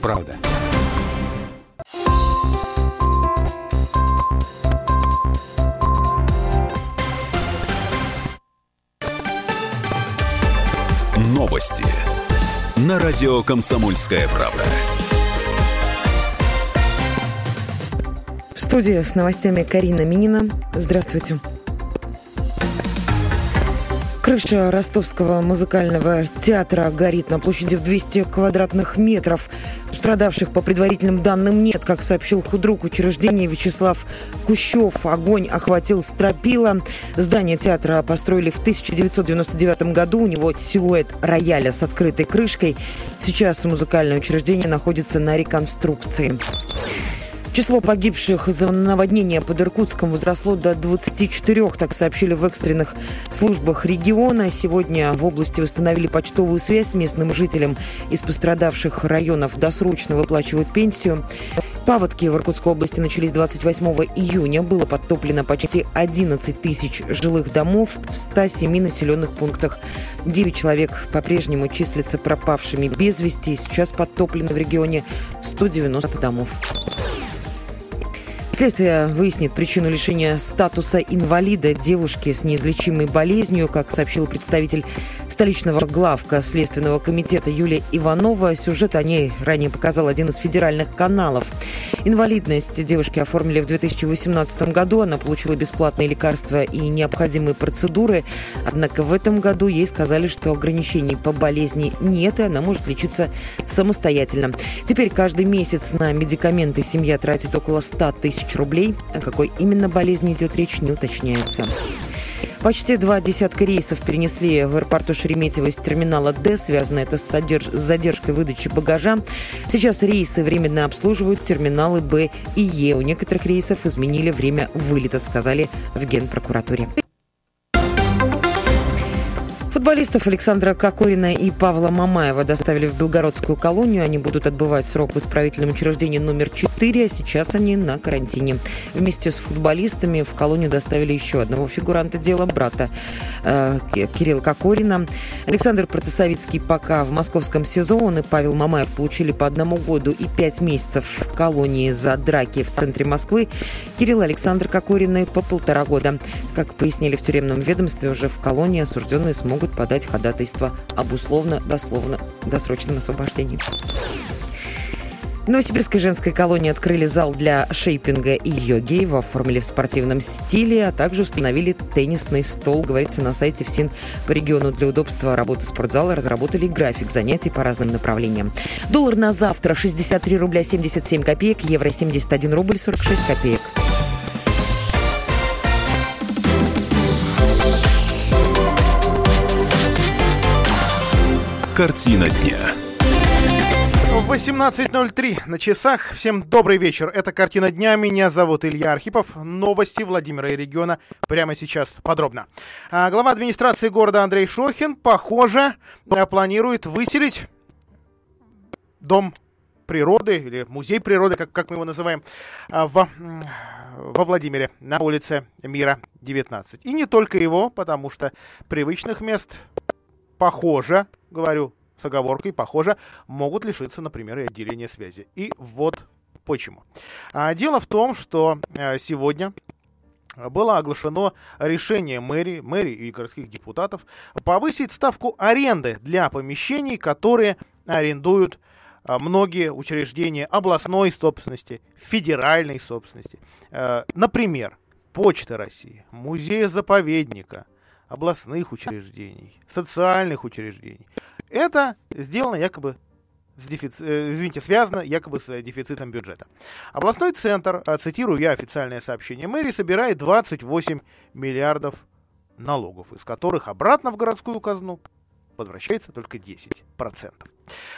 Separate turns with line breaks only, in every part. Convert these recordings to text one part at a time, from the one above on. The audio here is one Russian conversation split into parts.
правда.
Новости на радио «Комсомольская правда».
В студии с новостями Карина Минина. Здравствуйте. Крыша Ростовского музыкального театра горит на площади в 200 квадратных метров. Устрадавших по предварительным данным нет, как сообщил худрук учреждения Вячеслав Кущев. Огонь охватил стропила. Здание театра построили в 1999 году. У него силуэт рояля с открытой крышкой. Сейчас музыкальное учреждение находится на реконструкции. Число погибших из-за наводнения под Иркутском возросло до 24, так сообщили в экстренных службах региона. Сегодня в области восстановили почтовую связь с местным жителям из пострадавших районов. Досрочно выплачивают пенсию. Паводки в Иркутской области начались 28 июня. Было подтоплено почти 11 тысяч жилых домов в 107 населенных пунктах. 9 человек по-прежнему числятся пропавшими без вести. Сейчас подтоплено в регионе 190 домов. Следствие выяснит причину лишения статуса инвалида девушки с неизлечимой болезнью, как сообщил представитель столичного главка Следственного комитета Юлия Иванова. Сюжет о ней ранее показал один из федеральных каналов. Инвалидность девушки оформили в 2018 году. Она получила бесплатные лекарства и необходимые процедуры. Однако в этом году ей сказали, что ограничений по болезни нет, и она может лечиться самостоятельно. Теперь каждый месяц на медикаменты семья тратит около 100 тысяч рублей. О какой именно болезни идет речь, не уточняется. Почти два десятка рейсов перенесли в аэропорту Шереметьево из терминала Д. Связано это с, задерж... с задержкой выдачи багажа. Сейчас рейсы временно обслуживают терминалы Б и Е. У некоторых рейсов изменили время вылета, сказали в Генпрокуратуре. Футболистов Александра Кокорина и Павла Мамаева доставили в Белгородскую колонию. Они будут отбывать срок в исправительном учреждении номер 4, а сейчас они на карантине. Вместе с футболистами в колонию доставили еще одного фигуранта дела, брата э, Кирилла Кокорина. Александр Протасовицкий пока в московском СИЗО. Он и Павел Мамаев получили по одному году и пять месяцев в колонии за драки в центре Москвы. Кирилл Александр Кокорины по полтора года. Как пояснили в тюремном ведомстве, уже в колонии осужденные смогут подать ходатайство об условно-дословно досрочном освобождении. Новосибирской женской колонии открыли зал для шейпинга и йоги. Его оформили в спортивном стиле, а также установили теннисный стол. Говорится на сайте ФСИН по региону для удобства работы спортзала разработали график занятий по разным направлениям. Доллар на завтра 63 рубля 77 копеек, евро 71 рубль 46 копеек.
Картина дня.
18.03 на часах. Всем добрый вечер. Это «Картина дня». Меня зовут Илья Архипов. Новости Владимира и региона прямо сейчас подробно. А, глава администрации города Андрей Шохин, похоже, планирует выселить дом природы или музей природы, как, как мы его называем, а, в, во Владимире на улице Мира 19. И не только его, потому что привычных мест похоже, говорю с оговоркой, похоже, могут лишиться, например, и отделения связи. И вот почему. А, дело в том, что э, сегодня было оглашено решение мэрии, мэрии и городских депутатов повысить ставку аренды для помещений, которые арендуют э, многие учреждения областной собственности, федеральной собственности. Э, например, Почта России, музея-заповедника, областных учреждений, социальных учреждений. Это сделано якобы с дефици... Э, извините, связано якобы с дефицитом бюджета. Областной центр, а, цитирую я официальное сообщение мэрии, собирает 28 миллиардов налогов, из которых обратно в городскую казну возвращается только 10%.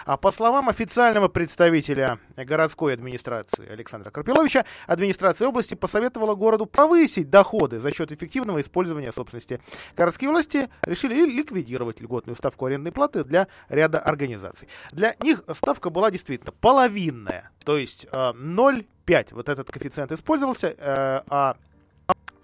А по словам официального представителя городской администрации Александра Карпиловича, администрация области посоветовала городу повысить доходы за счет эффективного использования собственности. Городские власти решили ликвидировать льготную ставку арендной платы для ряда организаций. Для них ставка была действительно половинная, то есть 0,5 э, вот этот коэффициент использовался, э, а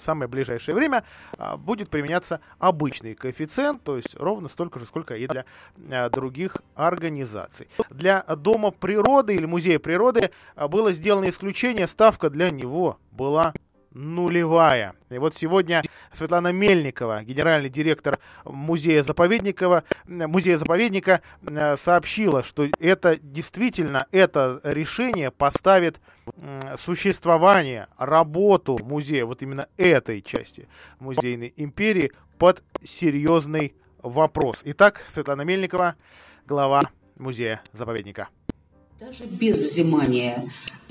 в самое ближайшее время а, будет применяться обычный коэффициент, то есть ровно столько же, сколько и для а, других организаций. Для Дома природы или Музея природы а, было сделано исключение, ставка для него была нулевая. И вот сегодня Светлана Мельникова, генеральный директор музея заповедника, музея заповедника, сообщила, что это действительно это решение поставит существование, работу музея, вот именно этой части музейной империи под серьезный вопрос. Итак, Светлана Мельникова, глава музея заповедника.
Даже без взимания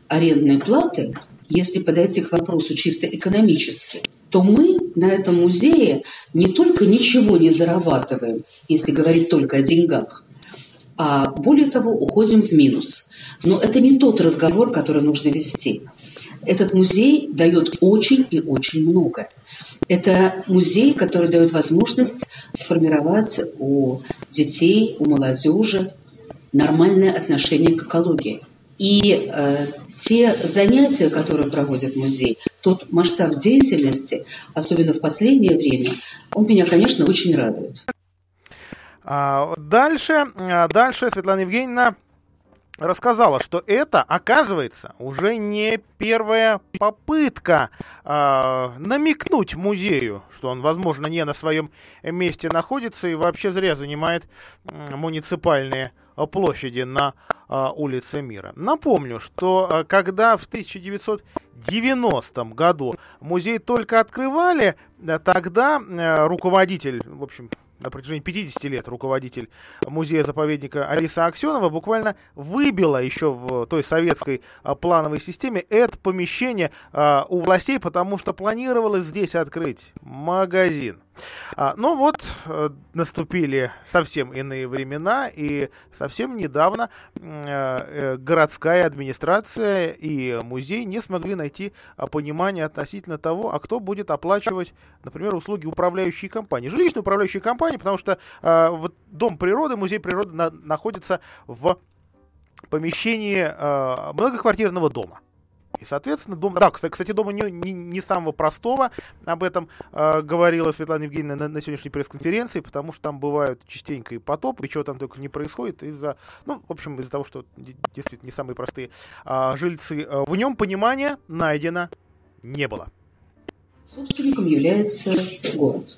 арендной платы если подойти к вопросу чисто экономически, то мы на этом музее не только ничего не зарабатываем, если говорить только о деньгах, а более того уходим в минус. Но это не тот разговор, который нужно вести. Этот музей дает очень и очень много. Это музей, который дает возможность сформировать у детей, у молодежи нормальное отношение к экологии. И э, те занятия, которые проводит музей, тот масштаб деятельности, особенно в последнее время, он меня, конечно, очень радует.
А, дальше, а, дальше Светлана Евгеньевна рассказала, что это, оказывается, уже не первая попытка э, намекнуть музею, что он, возможно, не на своем месте находится и вообще зря занимает муниципальные площади на э, улице Мира. Напомню, что э, когда в 1990 году музей только открывали, э, тогда э, руководитель, в общем, на протяжении 50 лет руководитель музея-заповедника Алиса Аксенова буквально выбила еще в той советской плановой системе это помещение у властей, потому что планировалось здесь открыть магазин. А, ну вот, э, наступили совсем иные времена, и совсем недавно э, э, городская администрация и музей не смогли найти а, понимание относительно того, а кто будет оплачивать, например, услуги управляющей компании. Жилищные управляющие компании, потому что а, вот Дом природы, музей природы на, находится в помещении многоквартирного дома. И, соответственно, дом... Да, кстати, дома не, не, не самого простого. Об этом э, говорила Светлана Евгеньевна на, на сегодняшней пресс-конференции, потому что там бывают частенько и потоп, и чего там только не происходит из-за... Ну, в общем, из-за того, что действительно не самые простые э, жильцы. В нем понимания найдено не было.
Собственником является город.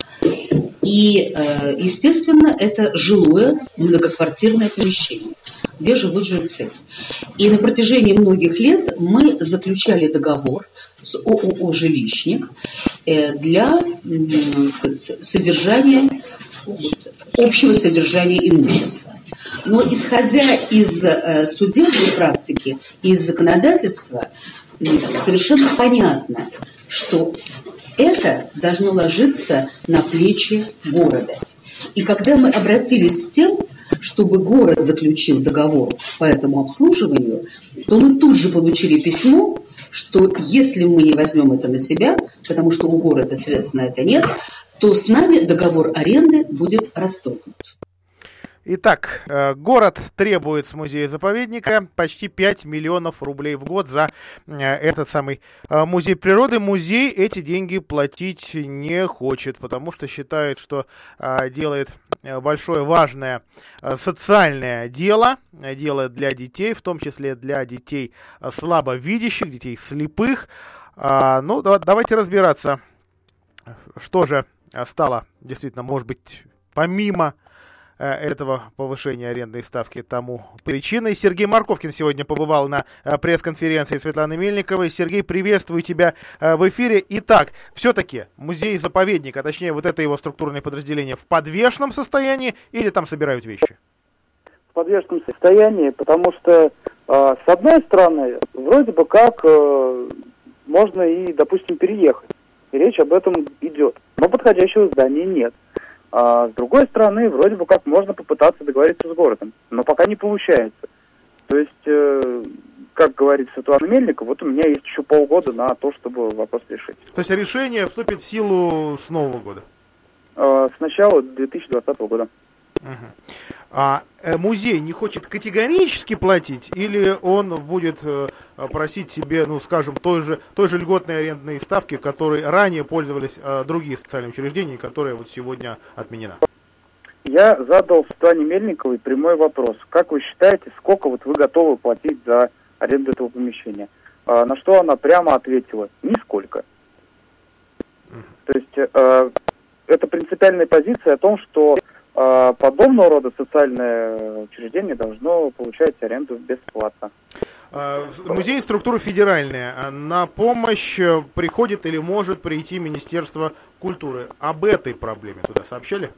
И, э, естественно, это жилое многоквартирное помещение где живут жильцы. И на протяжении многих лет мы заключали договор с ООО «Жилищник» э, для сказать, содержания, общего содержания имущества. Но исходя из э, судебной практики, из законодательства, совершенно понятно, что это должно ложиться на плечи города. И когда мы обратились с тем, чтобы город заключил договор по этому обслуживанию, то мы тут же получили письмо, что если мы не возьмем это на себя, потому что у города средств на это нет, то с нами договор аренды будет расторгнут.
Итак, э, город требует с музея-заповедника почти 5 миллионов рублей в год за э, этот самый э, музей природы. Музей эти деньги платить не хочет, потому что считает, что делает большое важное социальное дело, дело для детей, в том числе для детей слабовидящих, детей слепых. Ну, давайте разбираться, что же стало действительно, может быть, помимо этого повышения арендной ставки тому причиной. Сергей Марковкин сегодня побывал на э, пресс-конференции Светланы Мельниковой. Сергей, приветствую тебя э, в эфире. Итак, все-таки музей-заповедник, а точнее вот это его структурное подразделение, в подвешенном состоянии или там собирают вещи?
В подвешенном состоянии, потому что с одной стороны, вроде бы как можно и, допустим, переехать. И речь об этом идет. Но подходящего здания нет. А с другой стороны, вроде бы как можно попытаться договориться с городом, но пока не получается. То есть, э, как говорит Светлана Мельникова, вот у меня есть еще полгода на то, чтобы вопрос решить.
То есть решение вступит в силу с нового года?
Э, с начала 2020 года.
Угу. А э, музей не хочет категорически платить, или он будет э, просить себе, ну, скажем, той же, той же льготной арендной ставки, которой ранее пользовались э, другие социальные учреждения, которая вот сегодня отменена?
Я задал Светлане Мельниковой прямой вопрос. Как вы считаете, сколько вот вы готовы платить за аренду этого помещения? А, на что она прямо ответила, нисколько. То есть э, это принципиальная позиция о том, что э, подобного рода социальное учреждение должно получать аренду бесплатно.
А, музей структура федеральная. А на помощь э, приходит или может прийти Министерство культуры. Об этой проблеме туда сообщали?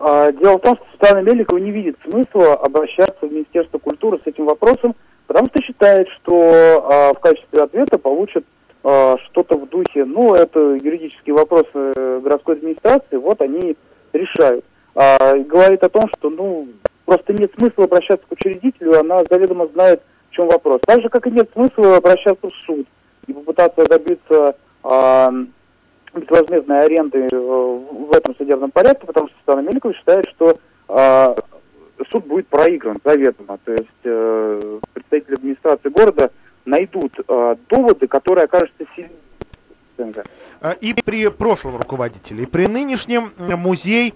Дело в том, что Светлана Мельникова не видит смысла обращаться в Министерство культуры с этим вопросом, потому что считает, что в качестве ответа получит что-то в духе, ну, это юридические вопросы э, городской администрации, вот они решают. А, говорит о том, что, ну, просто нет смысла обращаться к учредителю, она заведомо знает, в чем вопрос. Так же, как и нет смысла обращаться в суд и попытаться добиться а, безвозмездной аренды э, в этом судебном порядке, потому что Светлана Мельникова считает, что а, суд будет проигран заведомо. То есть э, представители администрации города найдут э, доводы, которые окажутся сильнее.
А, и при прошлом руководителе, и при нынешнем музей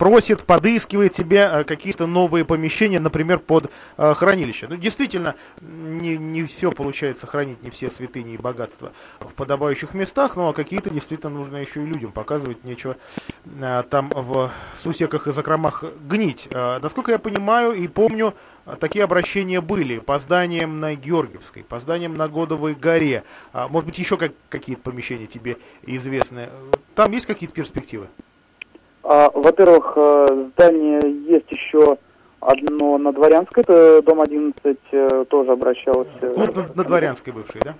просит, подыскивает себе э, какие-то новые помещения, например, под э, хранилище. Ну, действительно, не, не все получается хранить, не все святыни и богатства в подобающих местах, но какие-то действительно нужно еще и людям показывать, нечего э, там в сусеках и закромах гнить. Насколько я понимаю и помню, такие обращения были по зданиям на Георгиевской, по зданиям на Годовой горе. А, может быть, еще как, какие-то помещения тебе известны. Там есть какие-то перспективы?
А, во-первых, э, здание есть еще одно на Дворянской, это дом 11 э, тоже обращалось.
Клуб э, на, на Дворянской бывший, да?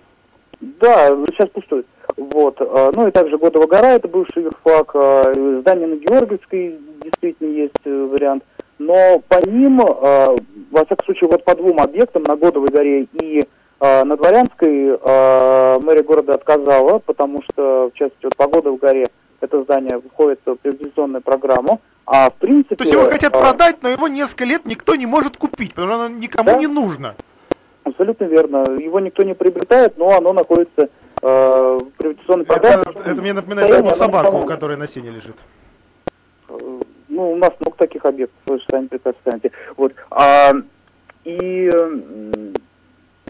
Да, сейчас пустой. Вот. Ну и также Годова гора, это бывший юрфак. Здание на Георгиевской действительно есть вариант. Но по ним, во всяком случае, вот по двум объектам, на Годовой горе и на Дворянской, мэрия города отказала, потому что, в частности, вот по Годовой горе это здание входит в приватизационную программу. А в принципе...
То есть его хотят а... продать, но его несколько лет никто не может купить, потому что оно никому да? не нужно.
Абсолютно верно. Его никто не приобретает, но оно находится э, в приватизационной программе.
Это, это мне напоминает одну собаку, у которой на сене лежит.
Э, ну, у нас много таких объектов, вы сами прекрасно Вот. А, и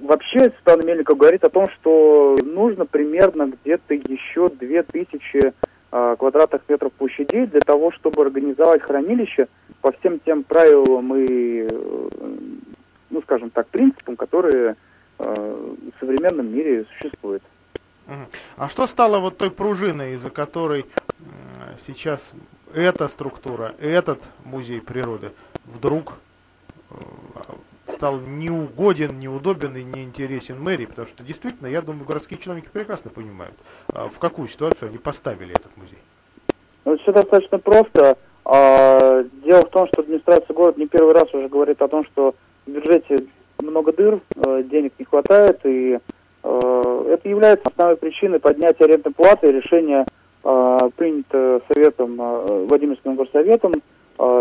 вообще Светлана Мельникова говорит о том, что нужно примерно где-то еще 2000 Э, квадратных метров площадей для того, чтобы организовать хранилище по всем тем правилам и, э, ну, скажем так, принципам, которые э, в современном мире существуют.
А что стало вот той пружиной, из-за которой сейчас эта структура, этот музей природы вдруг стал неугоден, неудобен и неинтересен мэрии, потому что действительно, я думаю, городские чиновники прекрасно понимают, а, в какую ситуацию они поставили этот музей.
Ну, все достаточно просто. А, дело в том, что администрация города не первый раз уже говорит о том, что в бюджете много дыр, э, денег не хватает, и э, это является основной причиной поднятия арендной платы. Решение э, принято советом, Владимирским горсоветом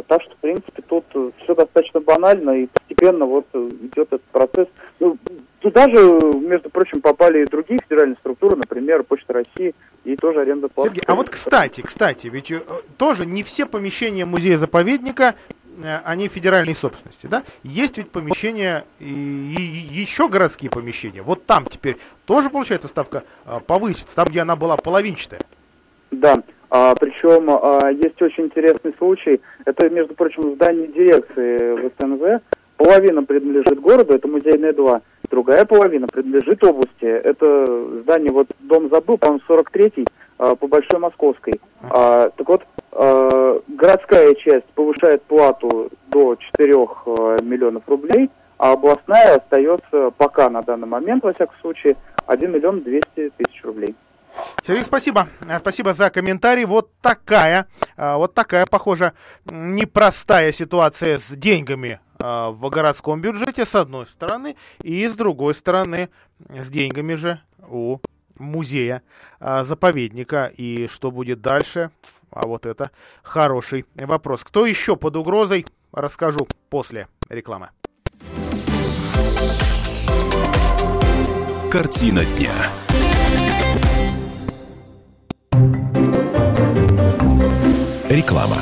так что, в принципе, тут э, все достаточно банально, и постепенно вот э, идет этот процесс. Ну, туда же, между прочим, попали и другие федеральные структуры, например, Почта России, и тоже аренда платы.
Сергей, а вот, кстати, кстати, ведь э, тоже не все помещения музея-заповедника они федеральной собственности, да? Есть ведь помещения и, и еще городские помещения. Вот там теперь тоже получается ставка повысится, там, где она была половинчатая.
Да, а, причем а, есть очень интересный случай. Это, между прочим, здание дирекции в СНВ. Половина принадлежит городу, это музейная 2. Другая половина принадлежит области. Это здание, вот дом забыл, по-моему, 43-й а, по Большой Московской. А, так вот, а, городская часть повышает плату до 4 а, миллионов рублей, а областная остается пока на данный момент, во всяком случае, 1 миллион 200 тысяч рублей.
Сергей, спасибо. Спасибо за комментарий. Вот такая, а, вот такая, похоже, непростая ситуация с деньгами а, в городском бюджете, с одной стороны, и с другой стороны, с деньгами же у музея, заповедника. И что будет дальше, А вот это хороший вопрос. Кто еще под угрозой, расскажу после рекламы.
Картина дня. Реклама.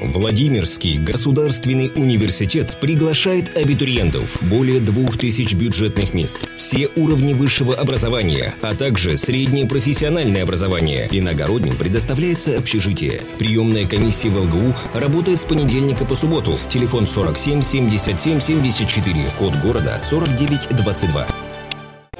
Владимирский государственный университет приглашает абитуриентов. Более двух тысяч бюджетных мест. Все уровни высшего образования, а также среднее профессиональное образование. Иногородним предоставляется общежитие. Приемная комиссия в ЛГУ работает с понедельника по субботу. Телефон 47 77 74. Код города 4922.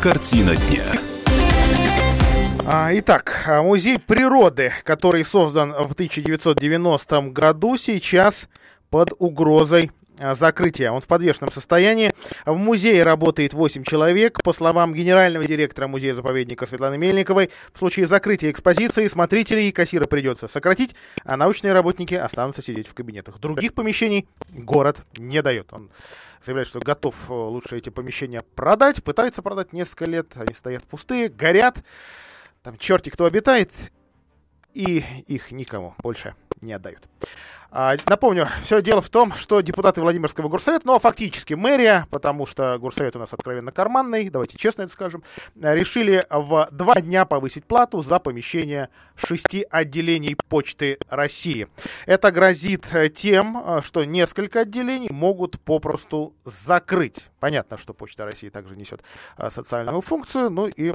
Картина дня.
А, Итак, а, музей природы, который создан в 1990 году, сейчас под угрозой а, закрытия. Он в подвешенном состоянии. В музее работает 8 человек. По словам генерального директора музея-заповедника Светланы Мельниковой, в случае закрытия экспозиции смотрителей и кассира придется сократить, а научные работники останутся сидеть в кабинетах. Других помещений город не дает. Он заявляет, что готов э, лучше эти помещения продать. Пытается продать несколько лет. Они стоят пустые, горят. Там черти кто обитает. И их никому больше не отдают. А, напомню, все дело в том, что депутаты Владимирского горсовета, ну, а фактически мэрия, потому что горсовет у нас откровенно карманный, давайте честно это скажем, решили в два дня повысить плату за помещение шести отделений Почты России. Это грозит тем, что несколько отделений могут попросту закрыть. Понятно, что Почта России также несет а, социальную функцию, ну и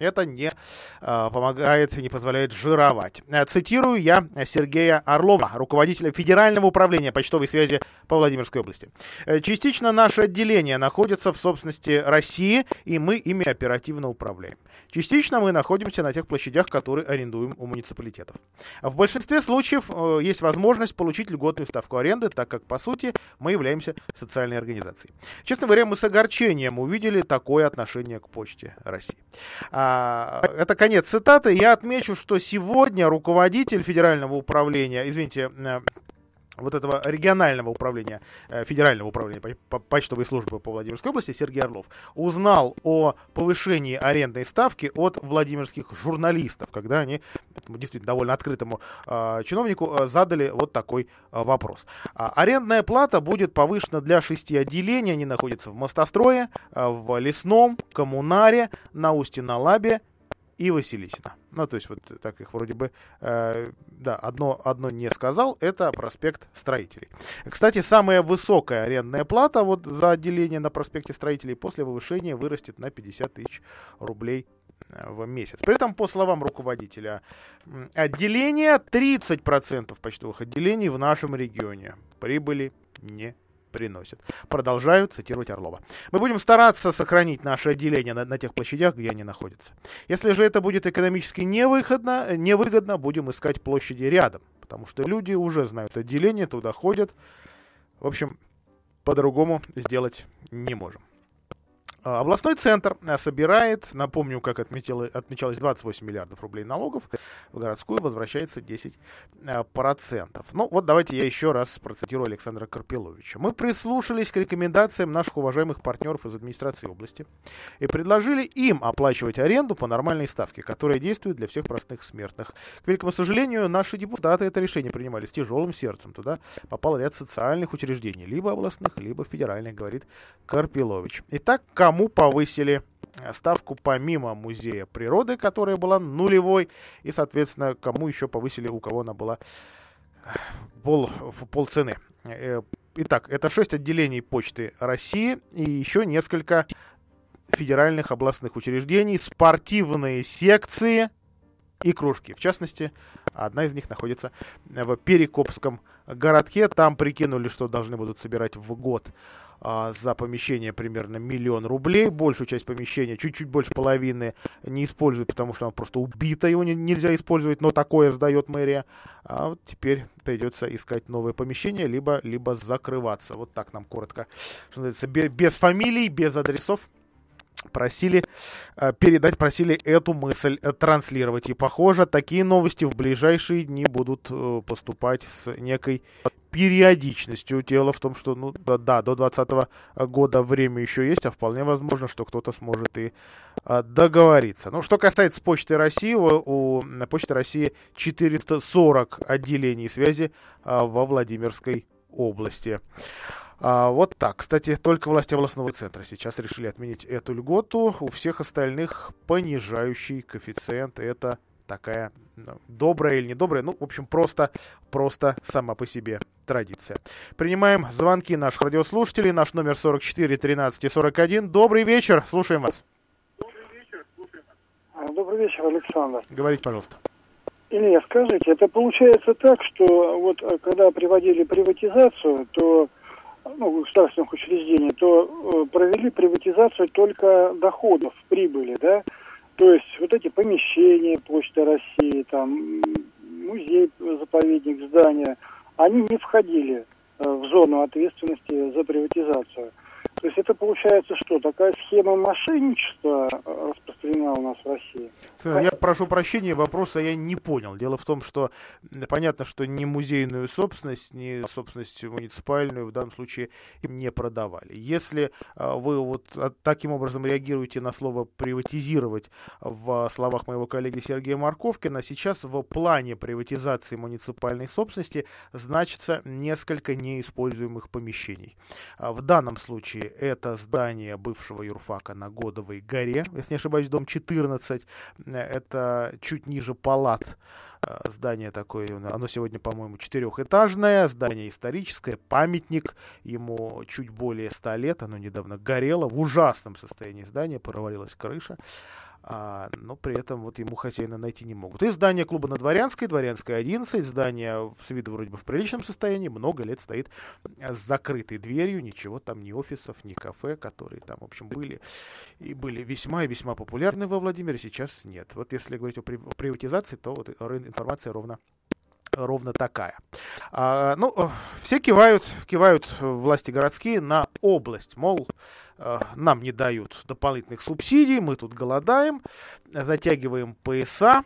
это не э, помогает и не позволяет жировать. Э, цитирую я Сергея Орлова, руководителя Федерального управления почтовой связи по Владимирской области. «Э, частично наше отделение находится в собственности России, и мы ими оперативно управляем. Частично мы находимся на тех площадях, которые арендуем у муниципалитетов. В большинстве случаев э, есть возможность получить льготную ставку аренды, так как, по сути, мы являемся социальной организацией. Честно говоря, мы с огорчением увидели такое отношение к почте России. А, это конец цитаты. Я отмечу, что сегодня руководитель федерального управления, извините, э, вот этого регионального управления, э, федерального управления почтовой службы по Владимирской области Сергей Орлов узнал о повышении арендной ставки от владимирских журналистов, когда они действительно довольно открытому э, чиновнику э, задали вот такой э, вопрос. А, арендная плата будет повышена для шести отделений, они находятся в Мостострое, в Лесном, Коммунаре, на Устье-на-Лабе и Василисина. Ну, то есть вот так их вроде бы, э, да, одно, одно не сказал, это проспект строителей. Кстати, самая высокая арендная плата вот за отделение на проспекте строителей после повышения вырастет на 50 тысяч рублей э, в месяц. При этом, по словам руководителя отделения, 30% почтовых отделений в нашем регионе прибыли не приносит. Продолжаю цитировать Орлова. Мы будем стараться сохранить наше отделение на, на тех площадях, где они находятся. Если же это будет экономически невыгодно, невыгодно, будем искать площади рядом, потому что люди уже знают отделение, туда ходят. В общем, по-другому сделать не можем. А, областной центр э, собирает, напомню, как отметило, отмечалось, 28 миллиардов рублей налогов, в городскую возвращается 10%. Э. Ну вот давайте я еще раз процитирую Александра Карпиловича. Мы прислушались к рекомендациям наших уважаемых партнеров из администрации области и предложили им оплачивать аренду по нормальной ставке, которая действует для всех простых смертных. К великому сожалению, наши депутаты это решение принимали с тяжелым сердцем. Туда попал ряд социальных учреждений, либо областных, либо федеральных, говорит Карпилович. Итак, кому повысили ставку помимо музея природы, которая была нулевой, и, соответственно, кому еще повысили, у кого она была пол, в полцены. Э, итак, это шесть отделений Почты России и еще несколько федеральных областных учреждений, спортивные секции и кружки. В частности, одна из них находится в Перекопском городке. Там прикинули, что должны будут собирать в год а, за помещение примерно миллион рублей. Большую часть помещения, чуть-чуть больше половины, не используют, потому что оно просто убито, его не, нельзя использовать, но такое сдает мэрия. А вот теперь придется искать новое помещение, либо, либо закрываться. Вот так нам коротко, что называется, без, фамилий, без адресов просили э, передать, просили эту мысль э, транслировать. И, похоже, такие новости в ближайшие дни будут э, поступать с некой периодичностью. Дело в том, что, ну, да, да до 2020 года время еще есть, а вполне возможно, что кто-то сможет и а, договориться. Ну, что касается Почты России, у, у Почты России 440 отделений связи а, во Владимирской области. А, вот так. Кстати, только власти областного центра сейчас решили отменить эту льготу. У всех остальных понижающий коэффициент. Это такая ну, добрая или недобрая, ну, в общем, просто, просто сама по себе традиция. Принимаем звонки наших радиослушателей. Наш номер 44 13 и 41. Добрый вечер, слушаем вас.
Добрый вечер, слушаем вас. Добрый вечер, Александр.
Говорите, пожалуйста.
Илья, скажите, это получается так, что вот э, когда приводили приватизацию, то ну, государственных учреждений, то э, провели приватизацию только доходов, прибыли, да, то есть вот эти помещения Почты России, там, музей, заповедник, здания, они не входили э, в зону ответственности за приватизацию. То есть это получается что? Такая схема мошенничества э, распространена у нас в России?
Я прошу прощения, вопроса я не понял. Дело в том, что понятно, что ни музейную собственность, ни собственность муниципальную в данном случае не продавали. Если а, вы вот а, таким образом реагируете на слово «приватизировать» в словах моего коллеги Сергея Марковкина, сейчас в плане приватизации муниципальной собственности значится несколько неиспользуемых помещений. А, в данном случае это здание бывшего юрфака на Годовой горе, если не ошибаюсь, дом 14. Это чуть ниже палат. Э, здание такое, оно сегодня, по-моему, четырехэтажное, здание историческое, памятник, ему чуть более ста лет, оно недавно горело, в ужасном состоянии. Здания, провалилась крыша а, но при этом вот ему хозяина найти не могут. И здание клуба на Дворянской, Дворянская 11, здание с виду вроде бы в приличном состоянии, много лет стоит с закрытой дверью, ничего там, ни офисов, ни кафе, которые там, в общем, были и были весьма и весьма популярны во Владимире, сейчас нет. Вот если говорить о приватизации, то вот информация ровно ровно такая. А, ну, все кивают, кивают власти городские на область, мол, э, нам не дают дополнительных субсидий, мы тут голодаем, затягиваем пояса,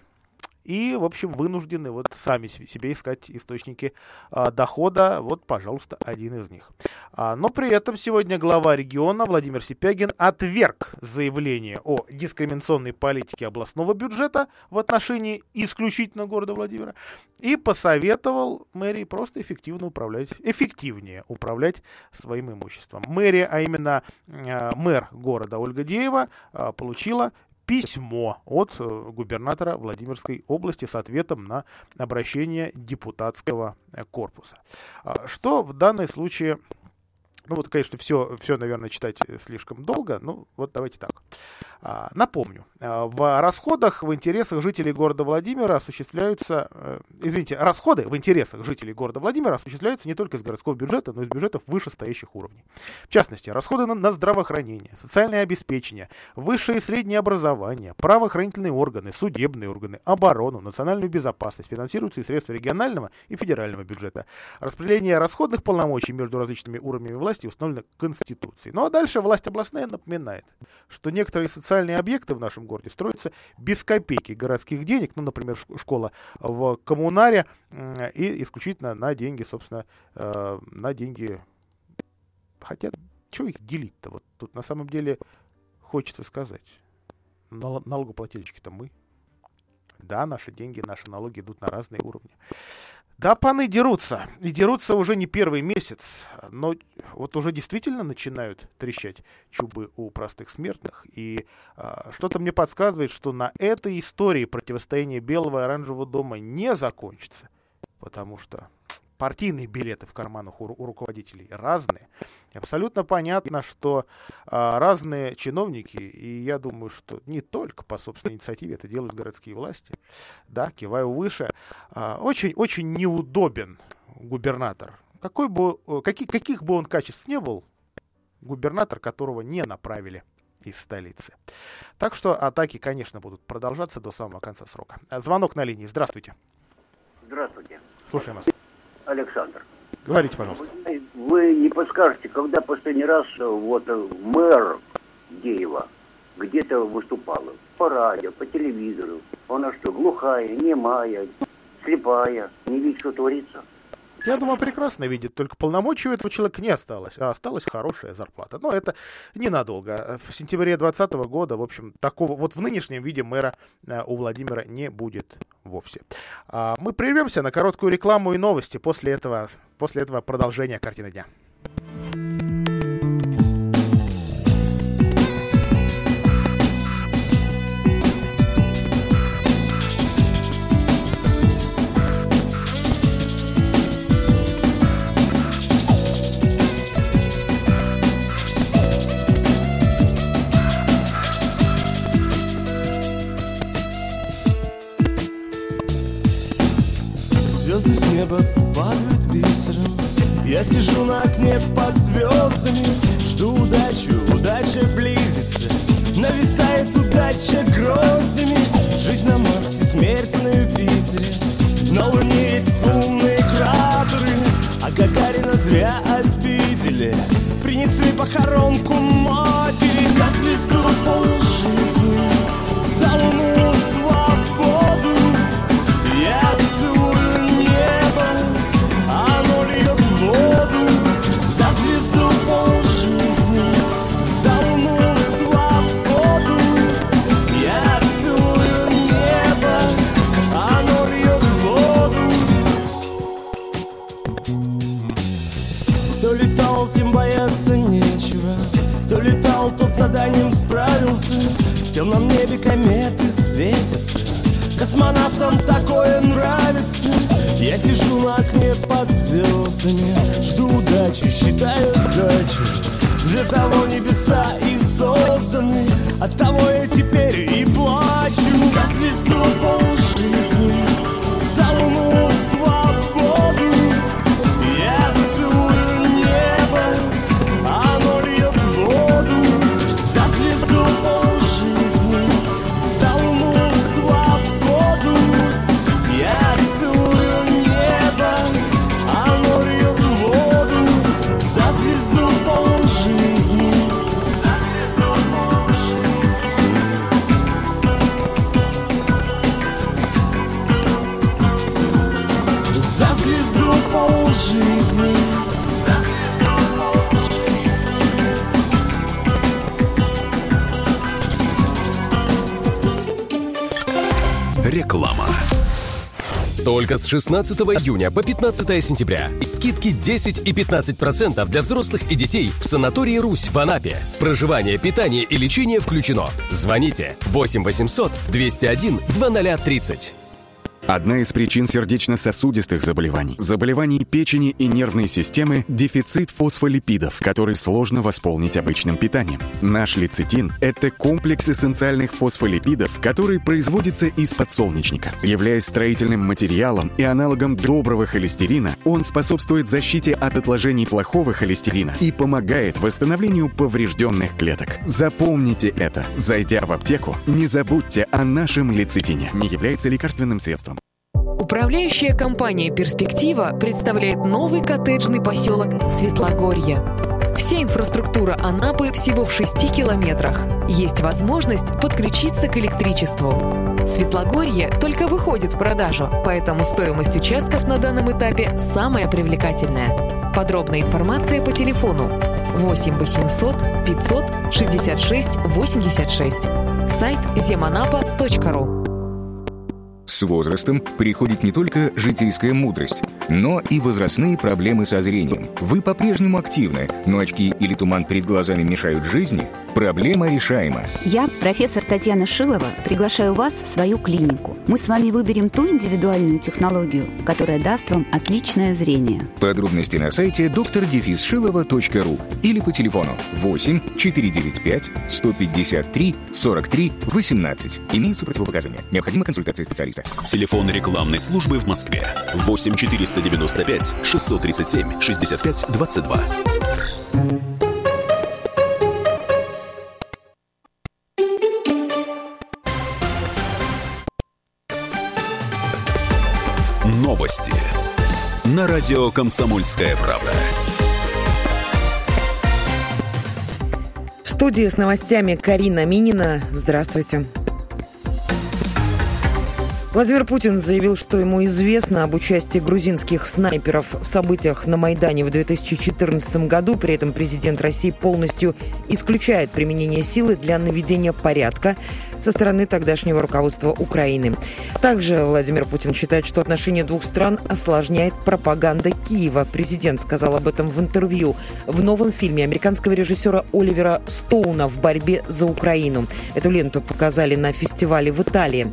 и, в общем, вынуждены вот сами себе искать источники а, дохода. Вот, пожалуйста, один из них. А, но при этом сегодня глава региона Владимир Сипягин отверг заявление о дискриминационной политике областного бюджета в отношении исключительно города Владимира и посоветовал мэрии просто эффективно управлять, эффективнее управлять своим имуществом. Мэрия, а именно э, мэр города Ольга Деева, получила письмо от э, губернатора Владимирской области с ответом на обращение депутатского э, корпуса. А, что в данном случае ну вот, конечно, все, все, наверное, читать слишком долго. Ну, вот давайте так. А, напомню, а, в расходах в интересах жителей города Владимира осуществляются, э, извините, расходы в интересах жителей города Владимира осуществляются не только из городского бюджета, но и из бюджетов вышестоящих уровней. В частности, расходы на, на здравоохранение, социальное обеспечение, высшее и среднее образование, правоохранительные органы, судебные органы, оборону, национальную безопасность финансируются из средств регионального и федерального бюджета. Распределение расходных полномочий между различными уровнями власти власти установлено Конституцией. Ну а дальше власть областная напоминает, что некоторые социальные объекты в нашем городе строятся без копейки городских денег, ну, например, школа в коммунаре, и исключительно на деньги, собственно, э, на деньги... Хотя, что их делить-то? Вот тут на самом деле хочется сказать. Налогоплательщики-то мы. Да, наши деньги, наши налоги идут на разные уровни. Да, паны дерутся. И дерутся уже не первый месяц. Но вот уже действительно начинают трещать чубы у простых смертных. И а, что-то мне подсказывает, что на этой истории противостояние Белого и Оранжевого дома не закончится. Потому что партийные билеты в карманах у, у руководителей разные. И абсолютно понятно, что а, разные чиновники, и я думаю, что не только по собственной инициативе это делают городские власти, да, киваю выше, а, очень-очень неудобен губернатор. Какой бы, каких, каких бы он качеств не был, губернатор, которого не направили из столицы. Так что атаки, конечно, будут продолжаться до самого конца срока. Звонок на линии. Здравствуйте.
Здравствуйте.
Слушаем вас.
Александр.
Говорите, пожалуйста.
Вы, вы не подскажете, когда последний раз э, вот э, мэр Деева где-то выступала? По радио, по телевизору. Она что, глухая, немая, слепая, не видит, что творится?
Я думаю, прекрасно видит, только полномочий у этого человека не осталось, а осталась хорошая зарплата. Но это ненадолго. В сентябре 2020 года, в общем, такого вот в нынешнем виде мэра э, у Владимира не будет вовсе. А мы прервемся на короткую рекламу и новости. После этого, после этого продолжение картины дня.
Я сижу на окне под звездами Жду удачу, удача близится. Нависает удача гроздями Жизнь на Марсе, смерть на Юпитере. На Луне есть лунные кратеры А Гагарина зря обидели. Принесли похоронку матери За звезду полжизни За луну заданием справился. В темном небе кометы светятся. Космонавтам такое нравится. Я сижу на окне под звездами. Жду удачи, считаю сдачу. Для того небеса и созданы От того я теперь и плачу. За звезду полжизни
Реклама.
Только с 16 июня по 15 сентября. Скидки 10 и 15% для взрослых и детей в санатории «Русь» в Анапе. Проживание, питание и лечение включено. Звоните 8 800 201 2030.
Одна из причин сердечно-сосудистых заболеваний, заболеваний печени и нервной системы – дефицит фосфолипидов, который сложно восполнить обычным питанием. Наш лецитин – это комплекс эссенциальных фосфолипидов, который производится из подсолнечника. Являясь строительным материалом и аналогом доброго холестерина, он способствует защите от отложений плохого холестерина и помогает восстановлению поврежденных клеток. Запомните это. Зайдя в аптеку, не забудьте о нашем лецитине. Не является лекарственным средством.
Управляющая компания «Перспектива» представляет новый коттеджный поселок Светлогорье. Вся инфраструктура Анапы всего в 6 километрах. Есть возможность подключиться к электричеству. Светлогорье только выходит в продажу, поэтому стоимость участков на данном этапе самая привлекательная. Подробная информация по телефону 8 800 500 66 86. Сайт земанапа.ру
С возрастом приходит не только житейская мудрость, но и возрастные проблемы со зрением. Вы по-прежнему активны, но очки или туман перед глазами мешают жизни? Проблема решаема.
Я, профессор Татьяна Шилова, приглашаю вас в свою клинику. Мы с вами выберем ту индивидуальную технологию, которая даст вам отличное зрение.
Подробности на сайте доктор-шилова.ру или по телефону 8 495 153 43 18. Имеются противопоказания. Необходима консультация специалиста.
Телефон рекламной службы в Москве 8 495 637 65 22. Новости на радио «Комсомольская правда».
В студии с новостями Карина Минина. Здравствуйте. Владимир Путин заявил, что ему известно об участии грузинских снайперов в событиях на Майдане в 2014 году. При этом президент России полностью исключает применение силы для наведения порядка со стороны тогдашнего руководства Украины. Также Владимир Путин считает, что отношения двух стран осложняет пропаганда Киева. Президент сказал об этом в интервью в новом фильме американского режиссера Оливера Стоуна «В борьбе за Украину». Эту ленту показали на фестивале в Италии.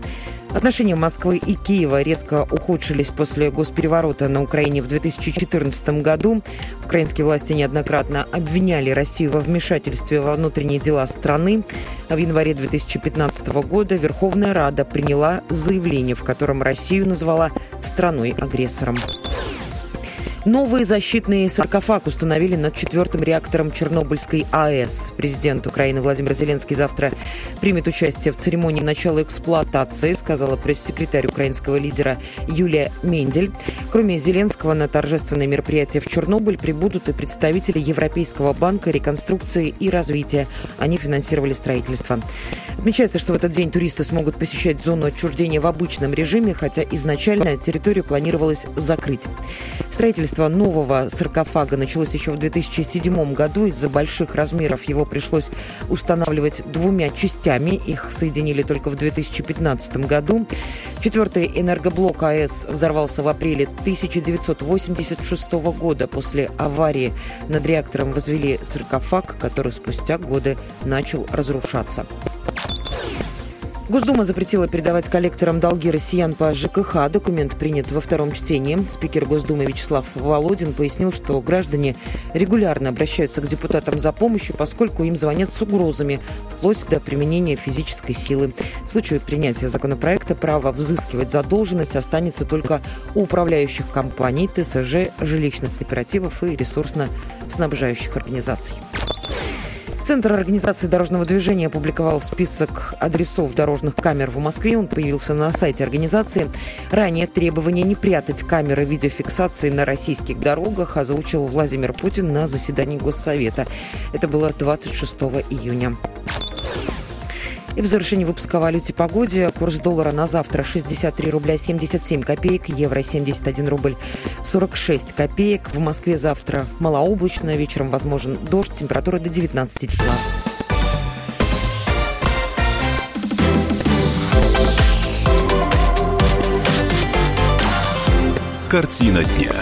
Отношения Москвы и Киева резко ухудшились после госпереворота на Украине в 2014 году. Украинские власти неоднократно обвиняли Россию во вмешательстве во внутренние дела страны. В январе 2015 года Верховная Рада приняла заявление, в котором Россию назвала страной-агрессором. Новый защитный саркофаг установили над четвертым реактором Чернобыльской АЭС. Президент Украины Владимир Зеленский завтра примет участие в церемонии начала эксплуатации, сказала пресс-секретарь украинского лидера Юлия Мендель. Кроме Зеленского, на торжественное мероприятие в Чернобыль прибудут и представители Европейского банка реконструкции и развития. Они финансировали строительство. Отмечается, что в этот день туристы смогут посещать зону отчуждения в обычном режиме, хотя изначально территорию планировалось закрыть. Строительство Строительство нового саркофага началось еще в 2007 году. Из-за больших размеров его пришлось устанавливать двумя частями. Их соединили только в 2015 году. Четвертый энергоблок АЭС взорвался в апреле 1986 года. После аварии над реактором возвели саркофаг, который спустя годы начал разрушаться. Госдума запретила передавать коллекторам долги россиян по ЖКХ. Документ принят во втором чтении. Спикер Госдумы Вячеслав Володин пояснил, что граждане регулярно обращаются к депутатам за помощью, поскольку им звонят с угрозами, вплоть до применения физической силы. В случае принятия законопроекта право взыскивать задолженность останется только у управляющих компаний, ТСЖ, жилищных кооперативов и ресурсно-снабжающих организаций. Центр организации дорожного движения опубликовал список адресов дорожных камер в Москве. Он появился на сайте организации. Ранее требование не прятать камеры видеофиксации на российских дорогах озвучил Владимир Путин на заседании Госсовета. Это было 26 июня. И в завершении выпуска о валюте погоде. Курс доллара на завтра 63 рубля 77 копеек, евро 71 рубль 46 копеек. В Москве завтра малооблачно, вечером возможен дождь, температура до 19 тепла.
Картина дня.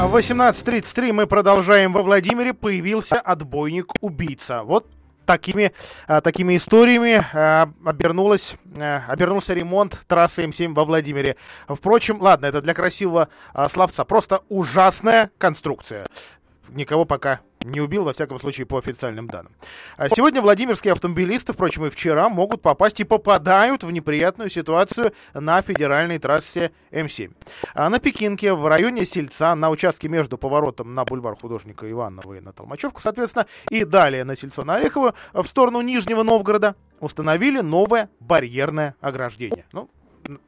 В 18.33 мы продолжаем. Во Владимире появился отбойник-убийца. Вот такими, а, такими историями а, обернулась, а, обернулся ремонт трассы М7 во Владимире. Впрочем, ладно, это для красивого словца. Просто ужасная конструкция. Никого пока не убил, во всяком случае, по официальным данным. А сегодня владимирские автомобилисты, впрочем, и вчера, могут попасть и попадают в неприятную ситуацию на федеральной трассе М7. А на Пекинке, в районе Сельца, на участке между поворотом на бульвар художника Иванова и на Толмачевку, соответственно, и далее на Сельцо на Орехово, в сторону Нижнего Новгорода, установили новое барьерное ограждение. Ну,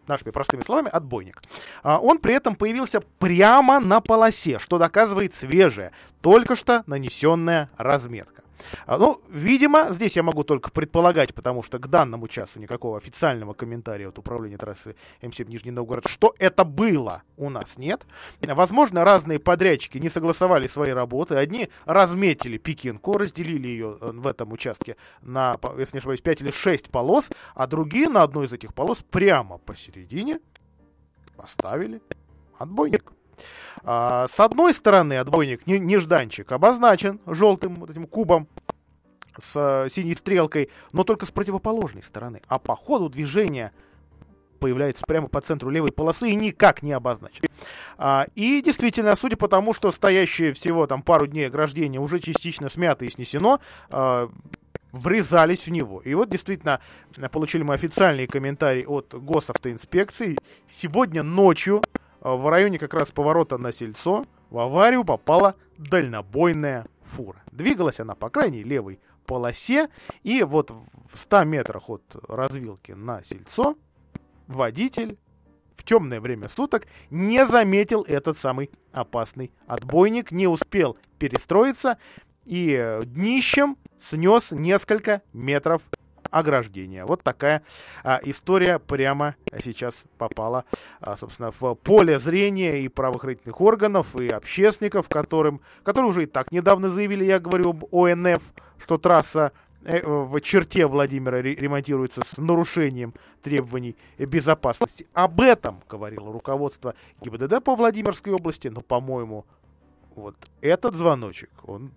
нашими простыми словами, отбойник. А он при этом появился прямо на полосе, что доказывает свежая, только что нанесенная разметка. А, ну, видимо, здесь я могу только предполагать, потому что к данному часу никакого официального комментария от управления трассы М7 Нижний Новгород, что это было, у нас нет. Возможно, разные подрядчики не согласовали свои работы. Одни разметили Пекинку, разделили ее э, в этом участке на, если не ошибаюсь, 5 или 6 полос, а другие на одной из этих полос прямо посередине поставили отбойник. А, с одной стороны, отбойник нежданчик обозначен желтым вот этим кубом с э, синей стрелкой, но только с противоположной стороны. А по ходу движения появляется прямо по центру левой полосы и никак не обозначен. А, и действительно, судя по тому, что стоящее всего там пару дней ограждение уже частично смято и снесено, а, врезались в него. И вот действительно получили мы официальный комментарий от госавтоинспекции. Сегодня ночью в районе как раз поворота на Сельцо в аварию попала дальнобойная фура. Двигалась она по крайней левой полосе, и вот в 100 метрах от развилки на Сельцо водитель в темное время суток не заметил этот самый опасный отбойник, не успел перестроиться и днищем снес несколько метров ограждения. Вот такая а, история прямо сейчас попала, а, собственно, в поле зрения и правоохранительных органов, и общественников, которым, которые уже и так недавно заявили, я говорю об ОНФ, что трасса э, в черте Владимира ремонтируется с нарушением требований безопасности. Об этом говорило руководство ГИБДД по Владимирской области, но, по-моему, вот этот звоночек, он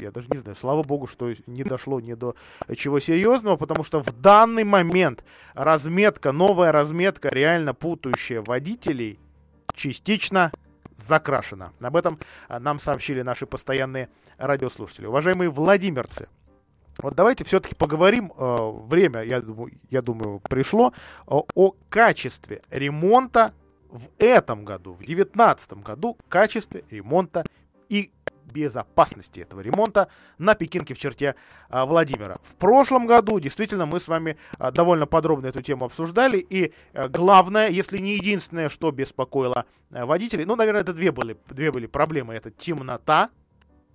я даже не знаю, слава богу, что не дошло ни до чего серьезного, потому что в данный момент разметка, новая разметка, реально путающая водителей, частично закрашена. Об этом а, нам сообщили наши постоянные радиослушатели. Уважаемые владимирцы, вот давайте все-таки поговорим, э, время, я я думаю, пришло, о, о качестве ремонта в этом году, в 2019 году, качестве ремонта и безопасности этого ремонта на Пекинке в черте а, Владимира. В прошлом году действительно мы с вами а, довольно подробно эту тему обсуждали. И а, главное, если не единственное, что беспокоило водителей, ну, наверное, это две были, две были проблемы. Это темнота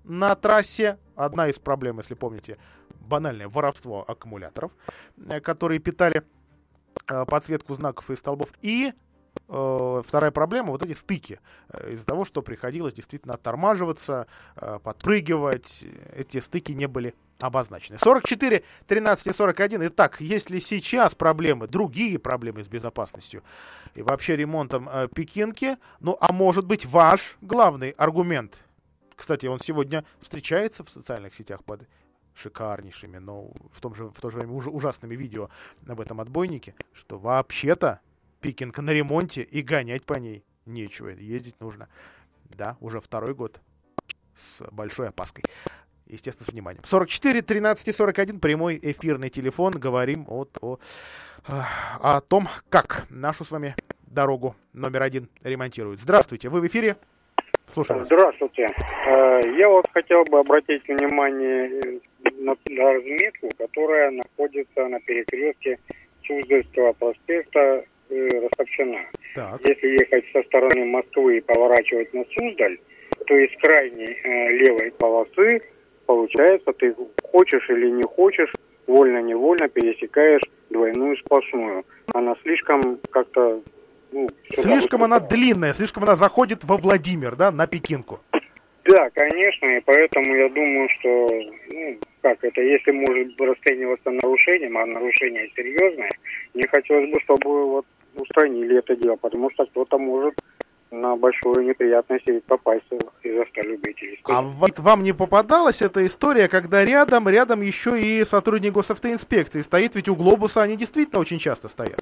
на трассе. Одна из проблем, если помните, банальное воровство аккумуляторов, э, которые питали подсветку знаков и столбов. И вторая проблема вот эти стыки. Э, из-за того, что приходилось действительно оттормаживаться, э, подпрыгивать, эти стыки не были обозначены. 44, 13 и 41. Итак, если сейчас проблемы, другие проблемы с безопасностью и вообще ремонтом э, Пекинки, ну а может быть ваш главный аргумент, кстати, он сегодня встречается в социальных сетях под шикарнейшими, но в, том же, в то же время уж, ужасными видео об этом отбойнике, что вообще-то Пикинг на ремонте и гонять по ней нечего. Ездить нужно, да, уже второй год с большой опаской. Естественно, с вниманием. 44 13 и 41 прямой эфирный телефон. Говорим от, о, о том, как нашу с вами дорогу номер один ремонтируют. Здравствуйте, вы в эфире. Слушаю вас.
Здравствуйте. Э, я вот хотел бы обратить внимание на разметку, которая находится на перекрестке Суздальского проспекта Ростовчина. Так. Если ехать со стороны Москвы и поворачивать на Суздаль, то из крайней э, левой полосы, получается, ты хочешь или не хочешь, вольно-невольно пересекаешь двойную сплошную. Она слишком как-то...
Ну, слишком она длинная, слишком она заходит во Владимир, да, на Пекинку.
Да, конечно, и поэтому я думаю, что, ну, как это, если может расцениваться нарушением, а нарушение серьезное, мне хотелось бы, чтобы вот устранили это дело, потому что кто-то может на большую неприятность попасть из-за ста любителей.
А вот вам не попадалась эта история, когда рядом, рядом еще и сотрудник госавтоинспекции стоит, ведь у глобуса они действительно очень часто стоят.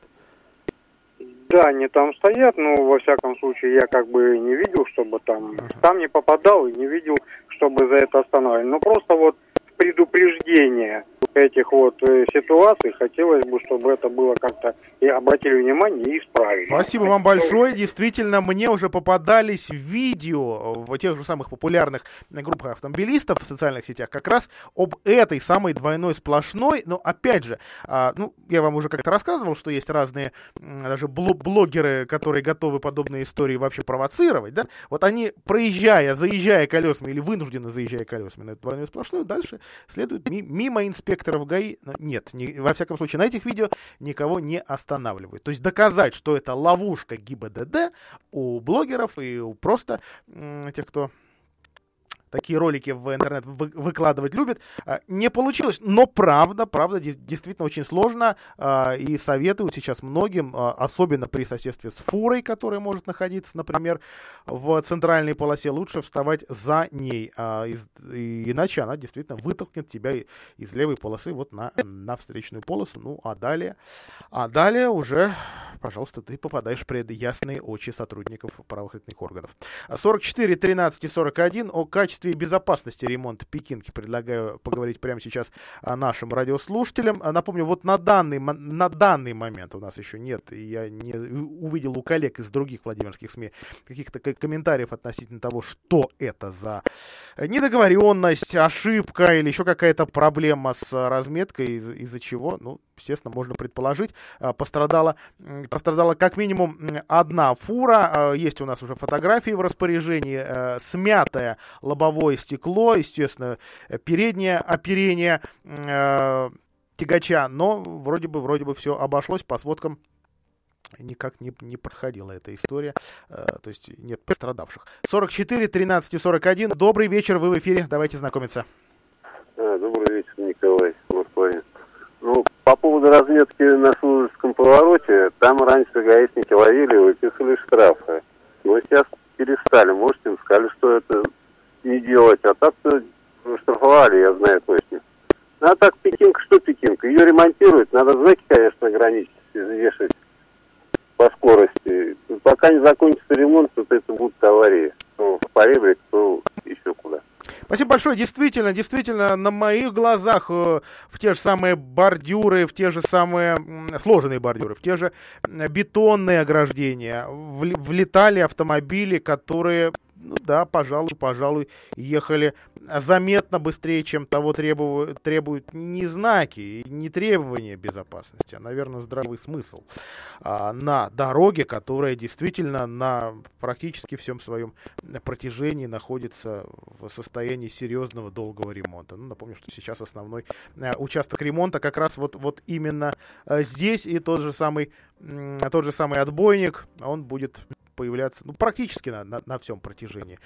Да, они там стоят, но во всяком случае я как бы не видел, чтобы там, uh-huh. там не попадал и не видел, чтобы за это останавливали. Ну просто вот предупреждение этих вот э, ситуаций хотелось бы, чтобы это было как-то и обратили внимание и исправили.
Спасибо вам большое. Действительно, мне уже попадались видео в тех же самых популярных группах автомобилистов в социальных сетях как раз об этой самой двойной сплошной. Но опять же, а, ну, я вам уже как-то рассказывал, что есть разные даже блогеры, которые готовы подобные истории вообще провоцировать, да? Вот они, проезжая, заезжая колесами или вынуждены заезжая колесами на эту двойную сплошную, дальше следуют мимо инспекторов ГАИ. Нет, не, во всяком случае, на этих видео никого не останавливают. То есть доказать, что это ловушка ГИБДД у блогеров и у просто тех, кто такие ролики в интернет выкладывать любит. А, не получилось, но правда, правда, действительно очень сложно. А, и советую сейчас многим, а, особенно при соседстве с фурой, которая может находиться, например, в центральной полосе, лучше вставать за ней. Иначе она действительно вытолкнет тебя из левой полосы вот на, на встречную полосу. Ну, а далее, а далее уже, пожалуйста, ты попадаешь пред ясные очи сотрудников правоохранительных органов. 44, 13 и 41 о качестве качестве безопасности ремонта Пекинки предлагаю поговорить прямо сейчас нашим радиослушателям. А, напомню, вот на данный, на данный момент у нас еще нет, я не увидел у коллег из других владимирских СМИ каких-то комментариев относительно того, что это за недоговоренность, ошибка или еще какая-то проблема с разметкой, из- из-за чего, ну, естественно, можно предположить, а, пострадала, пострадала как минимум одна фура. А, есть у нас уже фотографии в распоряжении, э, смятое лобовое стекло, естественно, переднее оперение э, тягача, но вроде бы, вроде бы все обошлось по сводкам никак не, не проходила эта история, э, то есть нет пострадавших. 44, 13 и 41. Добрый вечер, вы в эфире, давайте знакомиться.
А, добрый вечер, Николай, Москва. Ну, по поводу разметки на Служеском повороте, там раньше гаишники ловили и выписывали штрафы. Но сейчас перестали. Может, им сказали, что это не делать. А так штрафовали, я знаю точно. Ну, а так Пекинка, что Пекинка? Ее ремонтируют. Надо знаки, конечно, ограничить, вешать по скорости. Пока не закончится ремонт, вот это будут аварии. Ну, в поребрик, то еще куда.
Спасибо большое. Действительно, действительно, на моих глазах э, в те же самые бордюры, в те же самые сложенные бордюры, в те же бетонные ограждения влетали автомобили, которые ну да, пожалуй, пожалуй, ехали заметно быстрее, чем того требуют, требуют не знаки, не требования безопасности, а, наверное, здравый смысл а, на дороге, которая действительно на практически всем своем протяжении находится в состоянии серьезного долгого ремонта. Ну, напомню, что сейчас основной а, участок ремонта как раз вот, вот именно а, здесь и тот же самый, тот же самый отбойник, он будет появляться ну, практически на, на, на всем протяжении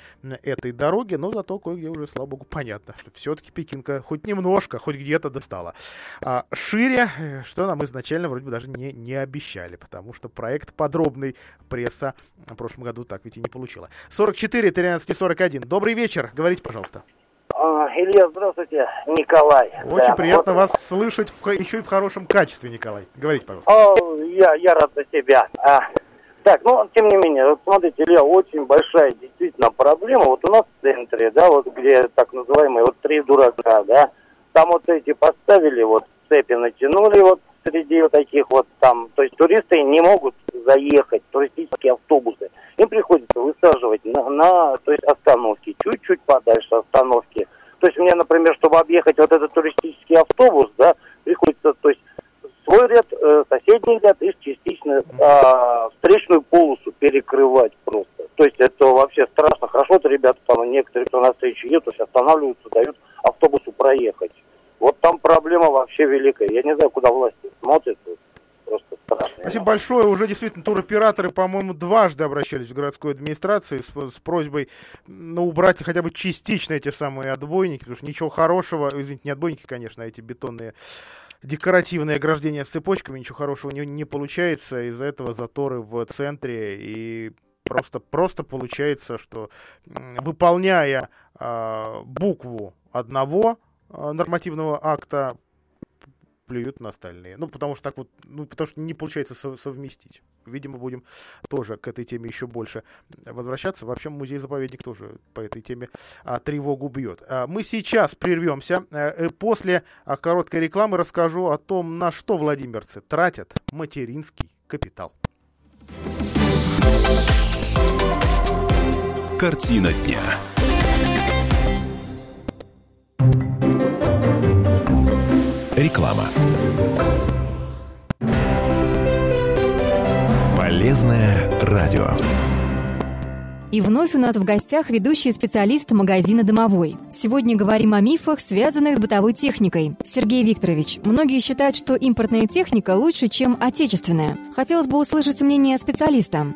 этой дороги, но зато кое-где уже, слава богу, понятно, что все-таки Пекинка хоть немножко, хоть где-то достала. А шире, э, что нам изначально вроде бы даже не, не обещали, потому что проект подробный пресса в прошлом году так ведь и не получила. 44 13 41. Добрый вечер, говорите, пожалуйста.
А, Илья, здравствуйте, Николай.
Очень да, приятно вот... вас слышать в, еще и в хорошем качестве, Николай. Говорите, пожалуйста.
О, я, я рад за тебя. А, так, ну, тем не менее, вот смотрите, Илья, очень большая действительно проблема. Вот у нас в центре, да, вот где так называемые вот три дурака, да, там вот эти поставили, вот цепи натянули вот среди вот таких вот там, то есть туристы не могут заехать, туристические автобусы. Им приходится высаживать на, на то есть остановки, чуть-чуть подальше остановки. То есть мне, например, чтобы объехать вот этот туристический автобус, да, приходится, то есть свой ряд, э, соседний ряд и частично э, встречную полосу перекрывать просто. То есть это вообще страшно. Хорошо-то ребята там некоторые, кто на встречу едут, есть останавливаются, дают автобусу проехать. Вот там проблема вообще великая. Я не знаю, куда власти смотрят. Просто страшно.
Спасибо большое. Уже действительно туроператоры, по-моему, дважды обращались в городской администрации с, с просьбой ну, убрать хотя бы частично эти самые отбойники, потому что ничего хорошего, извините, не отбойники, конечно, а эти бетонные декоративное ограждение с цепочками, ничего хорошего не, не получается. Из-за этого заторы в центре и просто, просто получается, что выполняя э, букву одного э, нормативного акта, плюют на остальные. Ну, потому что так вот, ну, потому что не получается совместить. Видимо, будем тоже к этой теме еще больше возвращаться. Вообще, музей-заповедник тоже по этой теме а, тревогу бьет. А, мы сейчас прервемся. А, после а, короткой рекламы расскажу о том, на что владимирцы тратят материнский капитал.
Картина дня. Реклама. Полезное радио.
И вновь у нас в гостях ведущий специалист магазина «Домовой». Сегодня говорим о мифах, связанных с бытовой техникой. Сергей Викторович, многие считают, что импортная техника лучше, чем отечественная. Хотелось бы услышать мнение специалиста.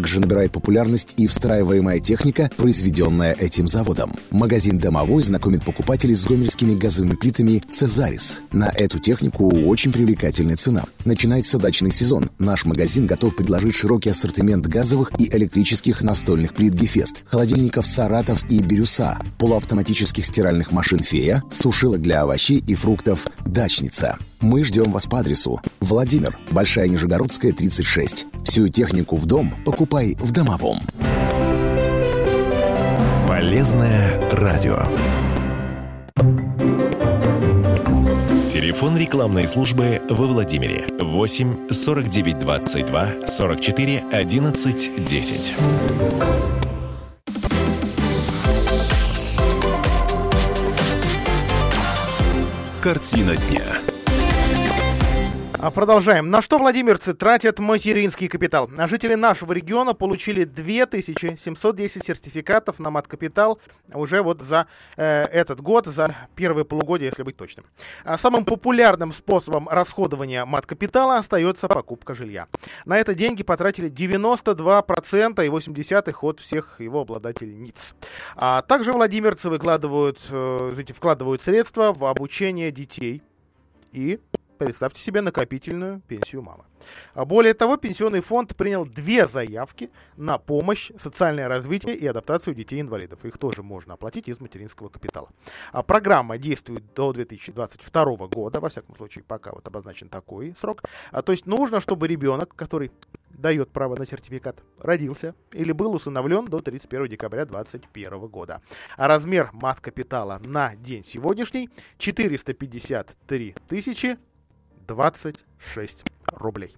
Также набирает популярность и встраиваемая техника, произведенная этим заводом. Магазин «Домовой» знакомит покупателей с гомельскими газовыми плитами «Цезарис». На эту технику очень привлекательная цена. Начинается дачный сезон. Наш магазин готов предложить широкий ассортимент газовых и электрических настольных плит «Гефест», холодильников «Саратов» и «Бирюса», полуавтоматических стиральных машин «Фея», сушилок для овощей и фруктов «Дачница». Мы ждем вас по адресу Владимир, Большая Нижегородская, 36. Всю технику в дом покупай в Домовом.
Полезное радио. Телефон рекламной службы во Владимире 8 49 22 44 11 10. Картина дня.
А продолжаем. На что владимирцы тратят материнский капитал? А жители нашего региона получили 2710 сертификатов на мат-капитал уже вот за э, этот год, за первое полугодие, если быть точным. А самым популярным способом расходования мат-капитала остается покупка жилья. На это деньги потратили 92% и 80% от всех его обладательниц. А также владимирцы выкладывают, э, вкладывают средства в обучение детей и представьте себе накопительную пенсию мамы. А более того, пенсионный фонд принял две заявки на помощь, социальное развитие и адаптацию детей-инвалидов. Их тоже можно оплатить из материнского капитала. А программа действует до 2022 года, во всяком случае, пока вот обозначен такой срок. А, то есть нужно, чтобы ребенок, который дает право на сертификат, родился или был усыновлен до 31 декабря 2021 года. А размер мат-капитала на день сегодняшний 453 тысячи 26 рублей.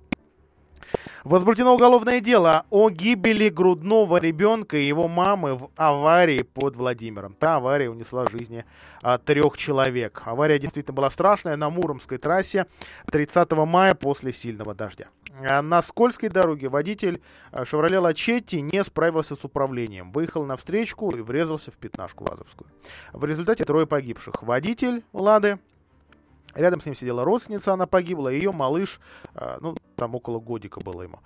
Возбуждено уголовное дело о гибели грудного ребенка и его мамы в аварии под Владимиром. Та авария унесла жизни а, трех человек. Авария действительно была страшная на Муромской трассе 30 мая после сильного дождя. А на скользкой дороге водитель «Шевроле Лачетти» не справился с управлением. Выехал на встречку и врезался в пятнашку Лазовскую. В результате трое погибших. Водитель «Лады», Рядом с ним сидела родственница, она погибла, ее малыш, а, ну, там около годика было ему,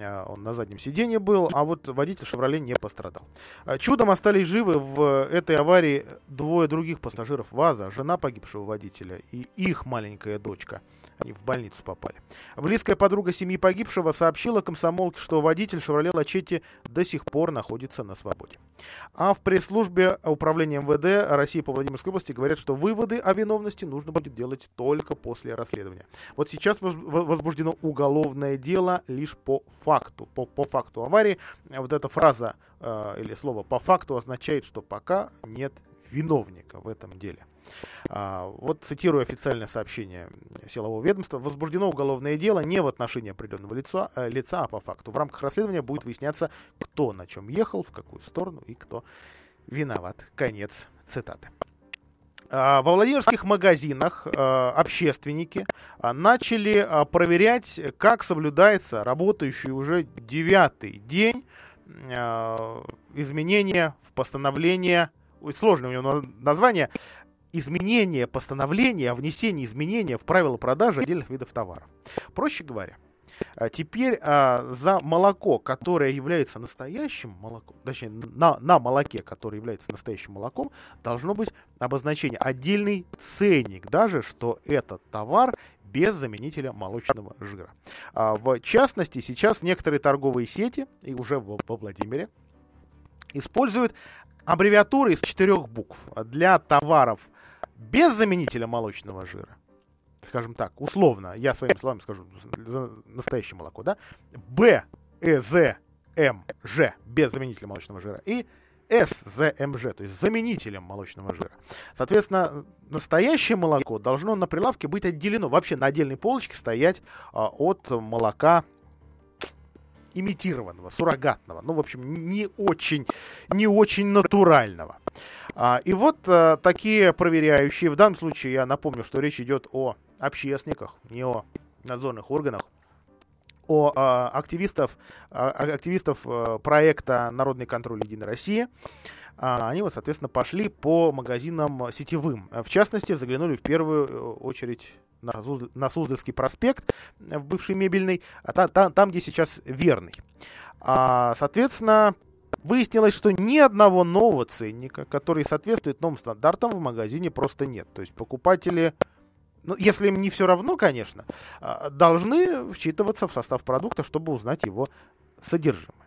а, он на заднем сиденье был, а вот водитель «Шевроле» не пострадал. А, чудом остались живы в этой аварии двое других пассажиров ВАЗа, жена погибшего водителя и их маленькая дочка. Они в больницу попали. Близкая подруга семьи погибшего сообщила комсомолке, что водитель «Шевроле Лачетти» до сих пор находится на свободе. А в пресс-службе управления МВД России по Владимирской области говорят, что выводы о виновности нужно будет делать только после расследования. Вот сейчас возбуждено уголовное дело лишь по факту. По, по факту аварии. Вот эта фраза э, или слово по факту означает, что пока нет виновника в этом деле. А, вот цитирую официальное сообщение силового ведомства. Возбуждено уголовное дело не в отношении определенного лица, а, лица, а по факту. В рамках расследования будет выясняться, кто на чем ехал, в какую сторону и кто виноват. Конец цитаты. А, во Владимирских магазинах а, общественники а, начали проверять, как соблюдается работающий уже девятый день изменения в постановление, ой, сложное у него название, изменение постановления о внесении изменения в правила продажи отдельных видов товаров. Проще говоря, теперь а, за молоко, которое является настоящим молоком, точнее, на, на молоке, которое является настоящим молоком, должно быть обозначение, отдельный ценник даже, что этот товар без заменителя молочного жира. А, в частности, сейчас некоторые торговые сети, и уже во, во Владимире, используют аббревиатуры из четырех букв для товаров без заменителя молочного жира скажем так, условно, я своими словами скажу, настоящее молоко, да, Б, Э, З, М, Ж, без заменителя молочного жира, и СЗМЖ, то есть заменителем молочного жира. Соответственно, настоящее молоко должно на прилавке быть отделено, вообще на отдельной полочке стоять а, от молока имитированного, суррогатного, ну, в общем, не очень, не очень натурального. А, и вот а, такие проверяющие, в данном случае я напомню, что речь идет о общественниках, не о надзорных органах, о а, активистов, а, активистов проекта «Народный контроль Единой России». Они вот, соответственно, пошли по магазинам сетевым. В частности, заглянули в первую э, очередь на, на Суздальский проспект, в бывший мебельный, а та, та, там, где сейчас верный. А, соответственно, Выяснилось, что ни одного нового ценника, который соответствует новым стандартам, в магазине просто нет. То есть покупатели ну, если им не все равно, конечно, а, должны вчитываться в состав продукта, чтобы узнать его содержимое.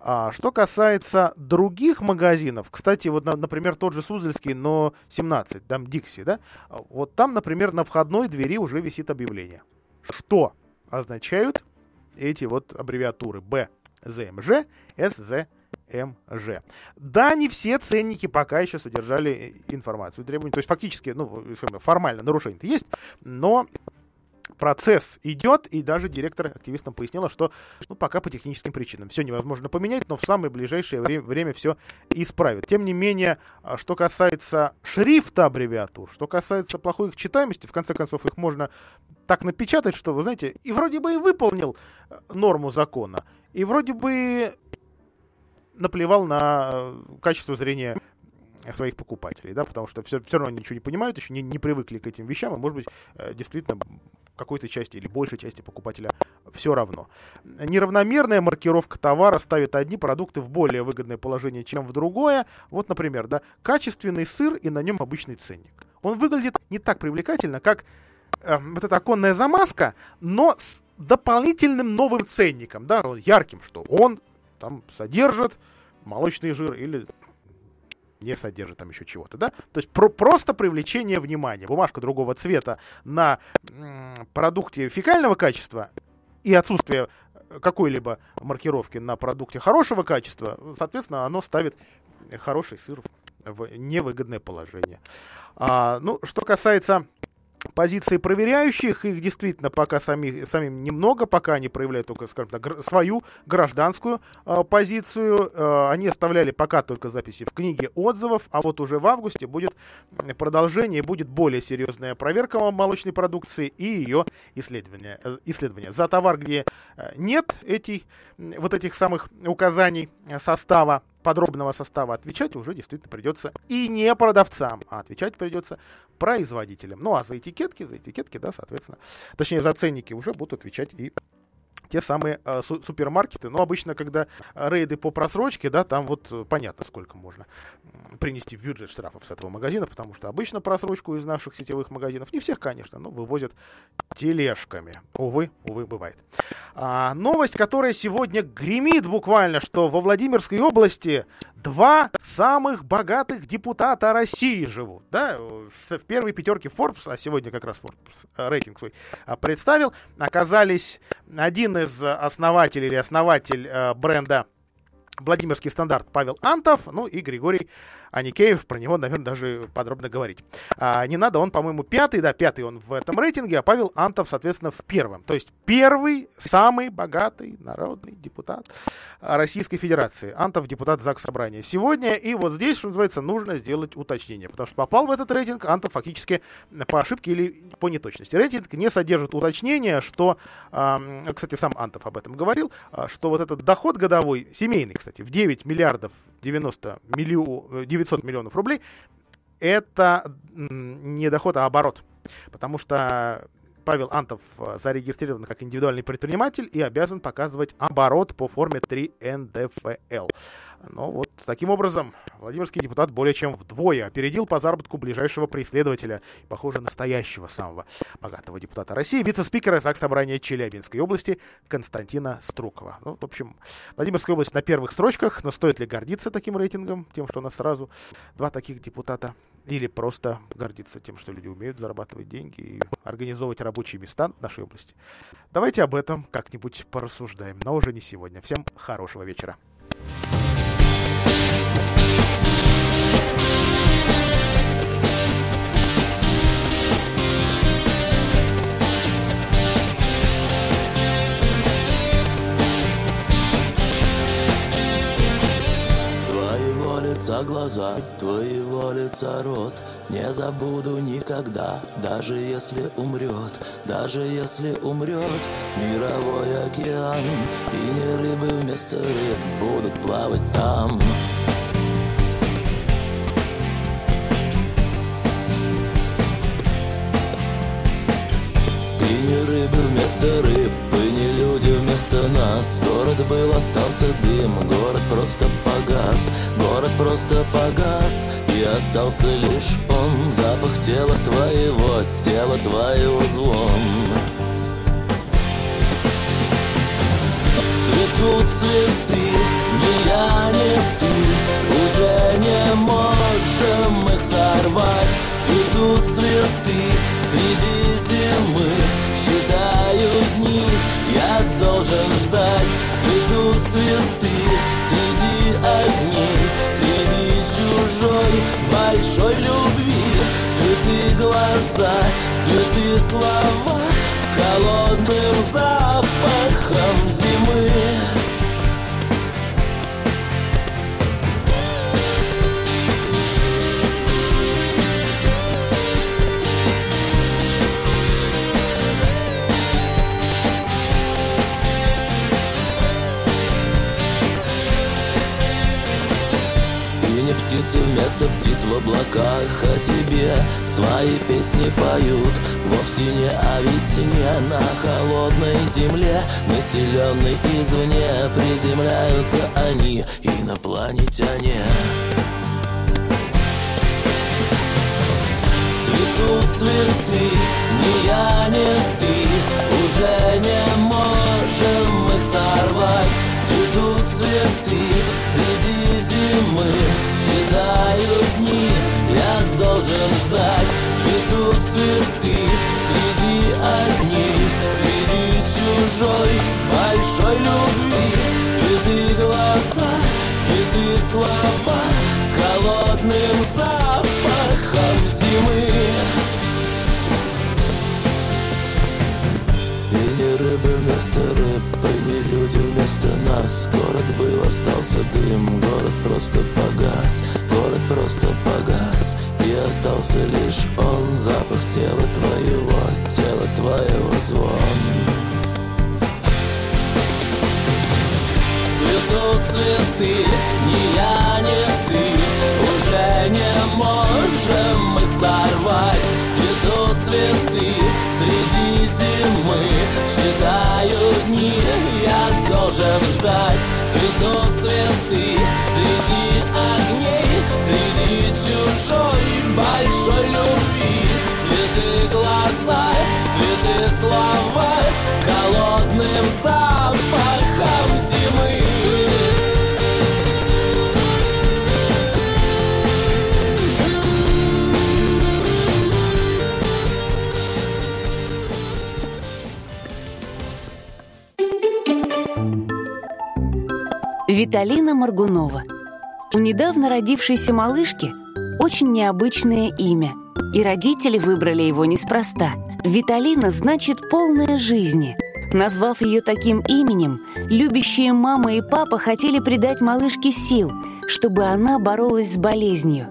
А что касается других магазинов, кстати, вот, например, тот же Суздальский, но 17, там Дикси, да, вот там, например, на входной двери уже висит объявление. Что означают эти вот аббревиатуры Б, ЗМЖ, СЗ, МЖ. Да, не все ценники пока еще содержали информацию, требования. То есть фактически, ну, формально нарушение-то есть, но процесс идет, и даже директор активистам пояснила, что ну, пока по техническим причинам все невозможно поменять, но в самое ближайшее время, время все исправит. Тем не менее, а, что касается шрифта аббревиатур, что касается плохой их читаемости, в конце концов, их можно так напечатать, что, вы знаете, и вроде бы и выполнил э, норму закона, и вроде бы наплевал на э, качество зрения своих покупателей, да, потому что все, все равно они ничего не понимают, еще не, не привыкли к этим вещам, и, может быть, э, действительно какой-то части или большей части покупателя все равно. Неравномерная маркировка товара ставит одни продукты в более выгодное положение, чем в другое. Вот, например, да, качественный сыр и на нем обычный ценник. Он выглядит не так привлекательно, как э, вот эта оконная замазка, но с дополнительным новым ценником, да, ярким, что он там содержит молочный жир или не содержит там еще чего-то, да? То есть про просто привлечение внимания. Бумажка другого цвета на продукте фекального качества и отсутствие какой-либо маркировки на продукте хорошего качества, соответственно, оно ставит хороший сыр в невыгодное положение. А, ну, что касается позиции проверяющих, их действительно пока сами, самим немного, пока они проявляют только, скажем так, свою гражданскую э, позицию. Э, они оставляли пока только записи в книге отзывов, а вот уже в августе будет продолжение, будет более серьезная проверка молочной продукции и ее исследование. Э, исследование. За товар, где э, нет этих, вот этих самых указаний состава, подробного состава отвечать уже действительно придется и не продавцам, а отвечать придется производителям. Ну а за этикетки, за этикетки, да, соответственно, точнее за ценники уже будут отвечать и те самые э, су- супермаркеты. Но обычно, когда рейды по просрочке, да, там вот э, понятно, сколько можно принести в бюджет штрафов с этого магазина, потому что обычно просрочку из наших сетевых магазинов, не всех, конечно, но вывозят тележками. Увы, увы, бывает. А, новость, которая сегодня гремит буквально, что во Владимирской области два самых богатых депутата России живут. Да? В первой пятерке Forbes, а сегодня как раз Forbes э, рейтинг свой а, представил, оказались один из основателей или основатель э, бренда Владимирский стандарт Павел Антов, ну и Григорий Аникеев, про него, наверное, даже подробно говорить. А, не надо, он, по-моему, пятый, да, пятый он в этом рейтинге, а Павел Антов, соответственно, в первом. То есть первый, самый богатый народный депутат Российской Федерации. Антов депутат ЗАГС Собрания сегодня. И вот здесь, что называется, нужно сделать уточнение, потому что попал в этот рейтинг Антов фактически по ошибке или по неточности. Рейтинг не содержит уточнения, что, э, кстати, сам Антов об этом говорил, а, что вот этот доход годовой, семейный, кстати, в 9 миллиардов 90 миллион, 900 миллионов рублей, это не доход, а оборот. Потому что Павел Антов э, зарегистрирован как индивидуальный предприниматель и обязан показывать оборот по форме 3 НДФЛ. Но вот таким образом Владимирский депутат более чем вдвое опередил по заработку ближайшего преследователя, похоже, настоящего самого богатого депутата России, вице-спикера ЗАГС Собрания Челябинской области Константина Струкова. Ну, в общем, Владимирская область на первых строчках, но стоит ли гордиться таким рейтингом, тем, что у нас сразу два таких депутата, или просто гордиться тем, что люди умеют зарабатывать деньги и организовывать рабочие места в нашей области. Давайте об этом как-нибудь порассуждаем, но уже не сегодня. Всем хорошего вечера.
Лица глаза, твоего лица рот. Не забуду никогда, даже если умрет Даже если умрет мировой океан. И не рыбы вместо рыб будут плавать там. И не рыбы вместо рыб вместо нас. Город был, остался дым, город просто погас. Город просто погас, и остался лишь он. Запах тела твоего, тела твоего звон. Цветут цветы, ни я, ни ты. Уже не можем их сорвать. Цветут цветы среди зимы должен ждать. Цветут цветы среди огней Среди чужой большой любви. Цветы глаза, цветы слова С холодным запахом зимы птицы вместо птиц в облаках О тебе свои песни поют. Вовсе не о весне на холодной земле. Населенной извне приземляются они Инопланетяне. Цветут цветы, ни я, ни ты. Уже не можем их сорвать. Цветут цветы среди зимы Считаю дни, я должен ждать Цветут цветы среди огней Среди чужой большой любви. Цветы глаза, цветы слова С холодным запахом зимы. И не рыбы вместо рыб, и не люди вместо нас. Город был, остался дым, город просто погас. Город просто погас, и остался лишь он. Запах тела твоего, тела твоего звон. Цветут цветы, ни я, ни ты. Уже не можем их сорвать. Цветут цветы среди зимы Считаю дни, я должен ждать. Цветут цветы среди огней Среди чужой большой любви. Цветы глаза, цветы слова С холодным запахом зимы
Виталина Маргунова. У недавно родившейся малышки очень необычное имя, и родители выбрали его неспроста. Виталина значит «полная жизни». Назвав ее таким именем, любящие мама и папа хотели придать малышке сил, чтобы она боролась с болезнью.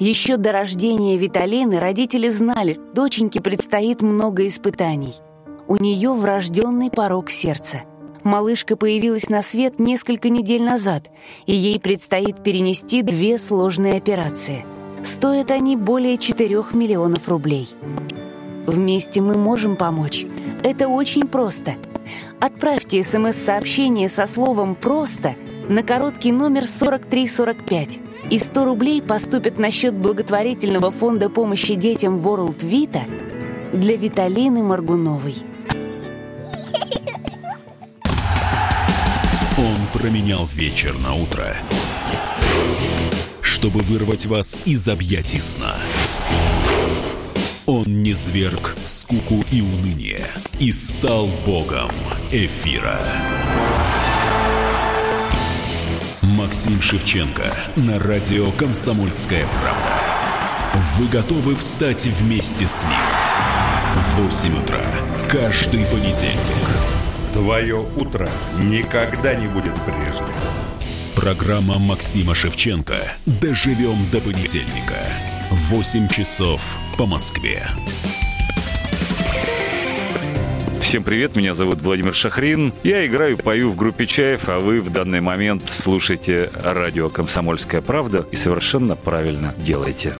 Еще до рождения Виталины родители знали, доченьке предстоит много испытаний. У нее врожденный порог сердца. Малышка появилась на свет несколько недель назад, и ей предстоит перенести две сложные операции. Стоят они более 4 миллионов рублей. Вместе мы можем помочь. Это очень просто. Отправьте СМС-сообщение со словом «просто» на короткий номер 4345, и 100 рублей поступят на счет благотворительного фонда помощи детям World Vita для Виталины Маргуновой.
Он променял вечер на утро, чтобы вырвать вас из объятий сна. Он не зверг скуку и уныние и стал богом эфира. Максим Шевченко на радио «Комсомольская правда». Вы готовы встать вместе с ним? В 8 утра каждый понедельник.
Твое утро никогда не будет прежним.
Программа Максима Шевченко «Доживем до понедельника». 8 часов по Москве.
Всем привет, меня зовут Владимир Шахрин. Я играю, пою в группе Чаев, а вы в данный момент слушаете радио «Комсомольская правда» и совершенно правильно делаете.